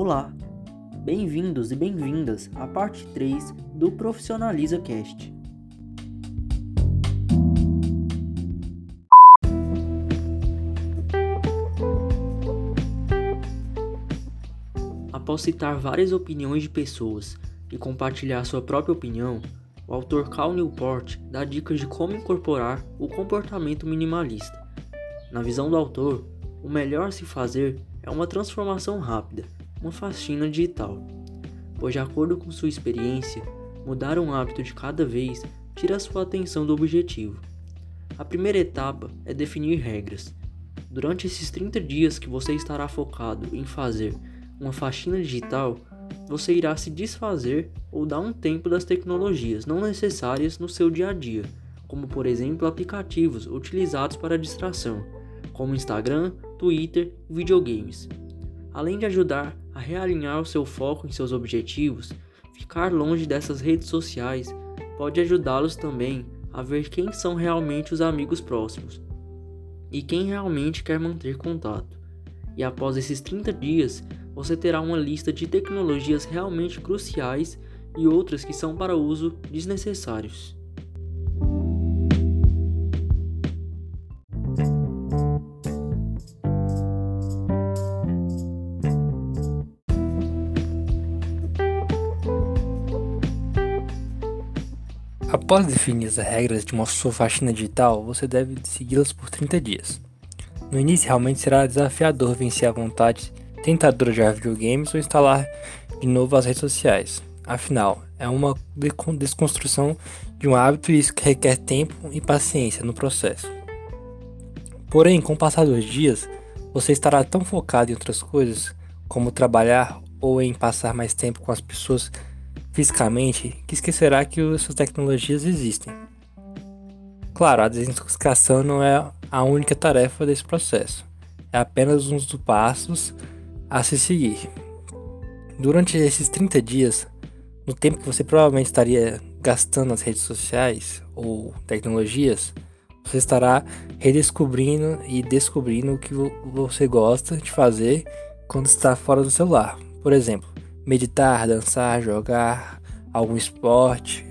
Olá, bem-vindos e bem-vindas à parte 3 do Profissionaliza Cast. Após citar várias opiniões de pessoas e compartilhar sua própria opinião, o autor Cal Newport dá dicas de como incorporar o comportamento minimalista. Na visão do autor, o melhor a se fazer é uma transformação rápida, uma faxina digital, pois, de acordo com sua experiência, mudar um hábito de cada vez tira sua atenção do objetivo. A primeira etapa é definir regras. Durante esses 30 dias que você estará focado em fazer uma faxina digital, você irá se desfazer ou dar um tempo das tecnologias não necessárias no seu dia a dia, como por exemplo aplicativos utilizados para distração, como Instagram, Twitter e videogames. Além de ajudar a realinhar o seu foco em seus objetivos, ficar longe dessas redes sociais pode ajudá-los também a ver quem são realmente os amigos próximos e quem realmente quer manter contato. E após esses 30 dias, você terá uma lista de tecnologias realmente cruciais e outras que são para uso desnecessários. Após definir as regras de uma sua faxina digital, você deve segui-las por 30 dias. No início, realmente será desafiador vencer a vontade tentadora de jogar videogames ou instalar de novo as redes sociais. Afinal, é uma desconstrução de um hábito e isso requer tempo e paciência no processo. Porém, com o passar dos dias, você estará tão focado em outras coisas, como trabalhar ou em passar mais tempo com as pessoas fisicamente, que esquecerá que essas tecnologias existem. Claro, a desintoxicação não é a única tarefa desse processo, é apenas um dos passos a se seguir. Durante esses 30 dias, no tempo que você provavelmente estaria gastando nas redes sociais ou tecnologias, você estará redescobrindo e descobrindo o que você gosta de fazer quando está fora do celular. Por exemplo, meditar, dançar, jogar algum esporte,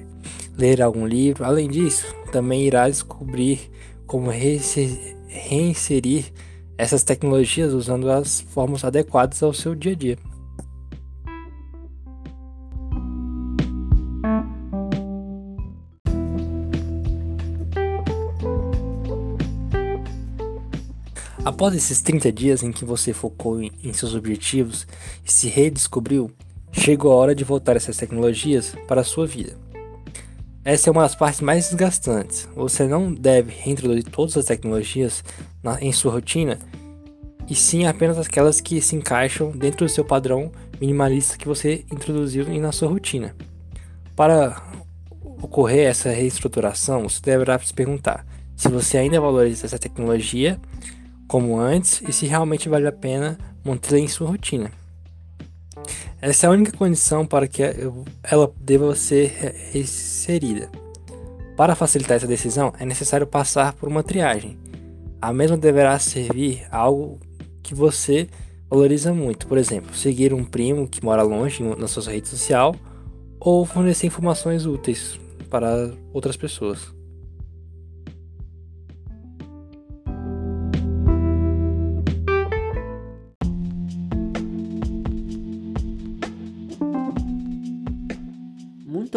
ler algum livro. Além disso, também irá descobrir como reinserir essas tecnologias usando as formas adequadas ao seu dia a dia. Após esses 30 dias em que você focou em, seus objetivos e se redescobriu, chegou a hora de voltar essas tecnologias para a sua vida. Essa é uma das partes mais desgastantes. Você não deve reintroduzir todas as tecnologias na, em sua rotina, e sim apenas aquelas que se encaixam dentro do seu padrão minimalista que você introduziu na sua rotina. Para ocorrer essa reestruturação, você deverá se perguntar se você ainda valoriza essa tecnologia como antes e se realmente vale a pena mantê-la em sua rotina. Essa é a única condição para que ela deva ser inserida. Para facilitar essa decisão, é necessário passar por uma triagem. A mesma deverá servir a algo que você valoriza muito, por exemplo, seguir um primo que mora longe na sua rede social ou fornecer informações úteis para outras pessoas.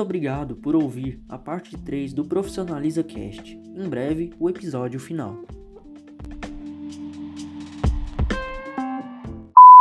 Muito obrigado por ouvir a parte 3 do Profissionaliza Cast. Em breve, o episódio final.